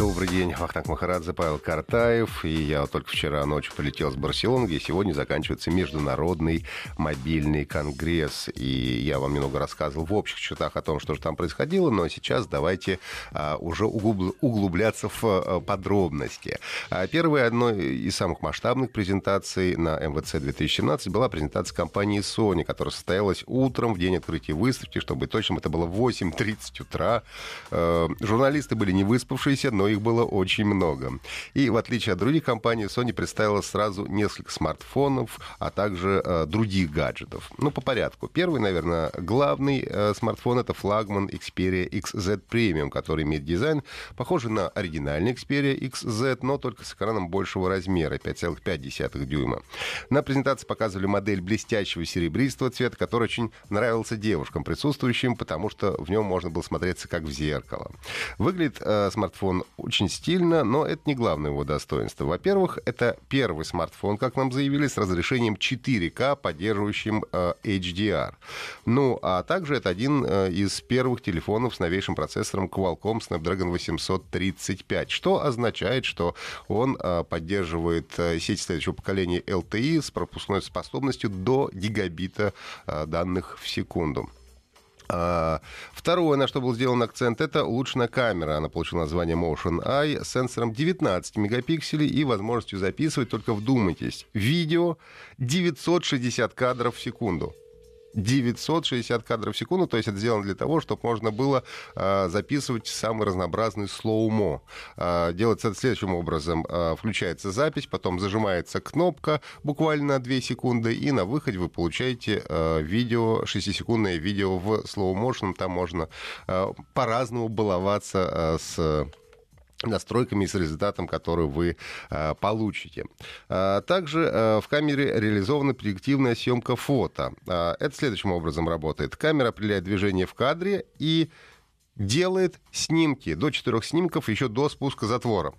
Добрый день, Вахтанг Махарадзе, Павел Картаев. И я только вчера ночью полетел с Барселоны, где сегодня заканчивается Международный мобильный конгресс. И я вам немного рассказывал в общих чертах о том, что же там происходило, но сейчас давайте а, уже углубляться в а, подробности. А, первая, одной из самых масштабных презентаций на МВЦ 2017 была презентация компании Sony, которая состоялась утром в день открытия выставки, чтобы точно это было в 8.30 утра. А, журналисты были не выспавшиеся, но их было очень много. И в отличие от других компаний, Sony представила сразу несколько смартфонов, а также э, других гаджетов. Ну, по порядку. Первый, наверное, главный э, смартфон — это флагман Xperia XZ Premium, который имеет дизайн, похожий на оригинальный Xperia XZ, но только с экраном большего размера, 5,5 дюйма. На презентации показывали модель блестящего серебристого цвета, который очень нравился девушкам присутствующим, потому что в нем можно было смотреться как в зеркало. Выглядит э, смартфон очень стильно, но это не главное его достоинство. Во-первых, это первый смартфон, как нам заявили, с разрешением 4К, поддерживающим э, HDR. Ну, а также это один э, из первых телефонов с новейшим процессором Qualcomm Snapdragon 835, что означает, что он э, поддерживает э, сеть следующего поколения LTE с пропускной способностью до гигабита э, данных в секунду. А, второе, на что был сделан акцент, это улучшенная камера. Она получила название Motion Eye с сенсором 19 мегапикселей и возможностью записывать, только вдумайтесь, видео 960 кадров в секунду. 960 кадров в секунду, то есть это сделано для того, чтобы можно было э, записывать самый разнообразный слоумо. Э, делается это следующим образом. Э, включается запись, потом зажимается кнопка буквально на 2 секунды, и на выходе вы получаете э, видео, 6-секундное видео в motion. Там можно э, по-разному баловаться э, с настройками и с результатом, который вы э, получите. А, также э, в камере реализована предиктивная съемка фото. Э, это следующим образом работает. Камера определяет движение в кадре и делает снимки, до четырех снимков еще до спуска затвора.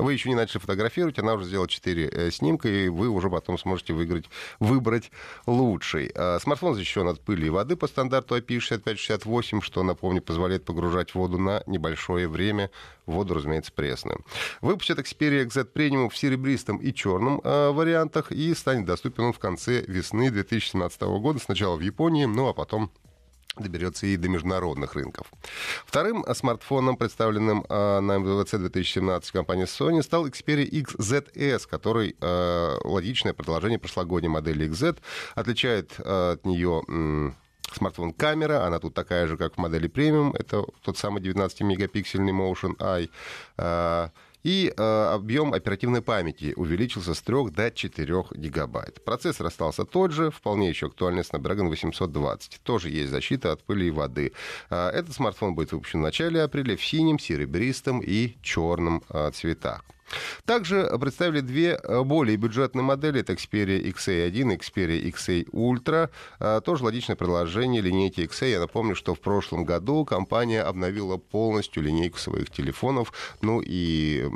Вы еще не начали фотографировать, она уже сделала 4 э, снимка, и вы уже потом сможете выиграть, выбрать лучший. А, смартфон защищен от пыли и воды по стандарту IP6568, что, напомню, позволяет погружать воду на небольшое время. Воду, разумеется, пресную. Выпустят Xperia XZ Premium в серебристом и черном э, вариантах, и станет доступен он в конце весны 2017 года, сначала в Японии, ну а потом доберется и до международных рынков. Вторым смартфоном, представленным э, на МВЦ 2017 компании Sony, стал Xperia XZS, который э, логичное продолжение прошлогодней модели XZ, отличает э, от нее смартфон камера, она тут такая же, как в модели премиум, это тот самый 19-мегапиксельный Motion Eye. И э, объем оперативной памяти увеличился с 3 до 4 гигабайт. Процессор остался тот же, вполне еще актуальный Snapdragon 820. Тоже есть защита от пыли и воды. Э, этот смартфон будет выпущен в начале апреля в синем, серебристом и черном э, цветах. Также представили две э, более бюджетные модели. Это Xperia XA1 и Xperia XA Ultra. А, тоже логичное продолжение линейки XA. Я напомню, что в прошлом году компания обновила полностью линейку своих телефонов. Ну и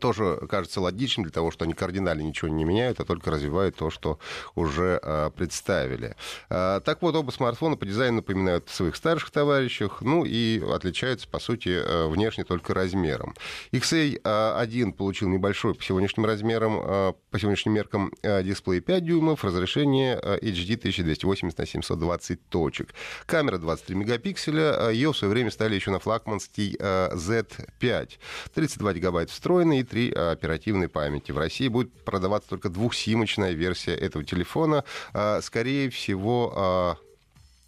тоже кажется логичным для того, что они кардинально ничего не меняют, а только развивают то, что уже а, представили. А, так вот, оба смартфона по дизайну напоминают своих старших товарищах, ну и отличаются, по сути, внешне только размером. XA1 получил небольшой по сегодняшним размерам, по сегодняшним меркам дисплей 5 дюймов, разрешение HD 1280 на 720 точек. Камера 23 мегапикселя, ее в свое время стали еще на флагманский Z5. 32 гигабайта встроен, встроенной и три а, оперативной памяти. В России будет продаваться только двухсимочная версия этого телефона. А, скорее всего, а,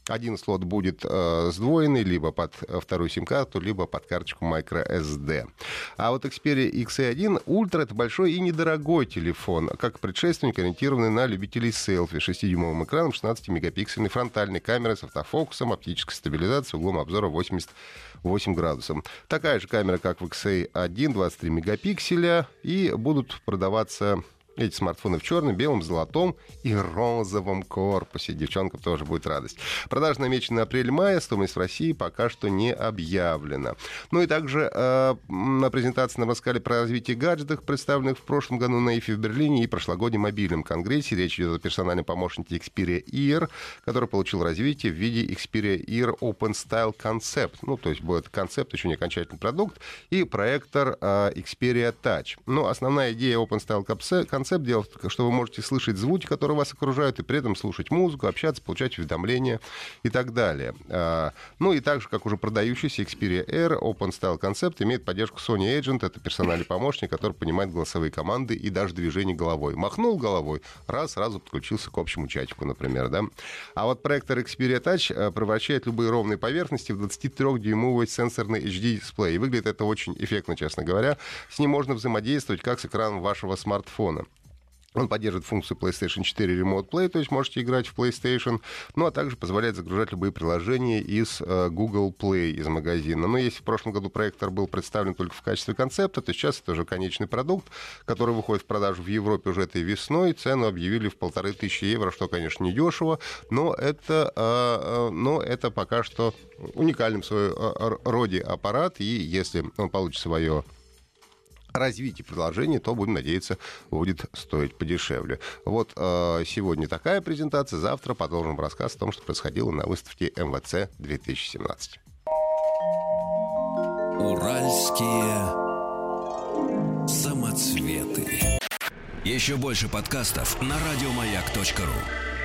Один слот будет э, сдвоенный, либо под вторую сим-карту, либо под карточку microSD. А вот Xperia XA1 Ultra — это большой и недорогой телефон, как предшественник, ориентированный на любителей селфи. 6-дюймовым экраном, 16-мегапиксельной фронтальной камерой с автофокусом, оптической стабилизацией, углом обзора 88 градусов. Такая же камера, как в XA1, 23 мегапикселя, и будут продаваться эти смартфоны в черном, белом, золотом и розовом корпусе. Девчонкам тоже будет радость. Продажа намечена на апрель-мая. Стоимость в России пока что не объявлена. Ну и также э, на презентации нам рассказали про развитие гаджетов, представленных в прошлом году на ИФИ в Берлине и прошлогоднем мобильном конгрессе. Речь идет о персональном помощнике Xperia Ear, который получил развитие в виде Xperia Ear Open Style Concept. Ну, то есть будет концепт, еще не окончательный продукт, и проектор э, Xperia Touch. Ну, основная идея Open Style Concept концепт дело, что вы можете слышать звуки, которые вас окружают, и при этом слушать музыку, общаться, получать уведомления и так далее. А, ну и также, как уже продающийся Xperia Air, Open Style Concept имеет поддержку Sony Agent, это персональный помощник, который понимает голосовые команды и даже движение головой. Махнул головой, раз, сразу подключился к общему чатику, например, да. А вот проектор Xperia Touch э, превращает любые ровные поверхности в 23-дюймовый сенсорный HD-дисплей. И выглядит это очень эффектно, честно говоря. С ним можно взаимодействовать как с экраном вашего смартфона. Он поддерживает функцию PlayStation 4 Remote Play, то есть можете играть в PlayStation, ну а также позволяет загружать любые приложения из э, Google Play, из магазина. Но если в прошлом году проектор был представлен только в качестве концепта, то сейчас это уже конечный продукт, который выходит в продажу в Европе уже этой весной. Цену объявили в полторы тысячи евро, что, конечно, не дешево, но это, э, э, но это пока что уникальным в своем роде аппарат, и если он получит свое развитие приложения, то, будем надеяться, будет стоить подешевле. Вот э, сегодня такая презентация, завтра продолжим рассказ о том, что происходило на выставке МВЦ 2017. Уральские самоцветы. Еще больше подкастов на радиомаяк.ру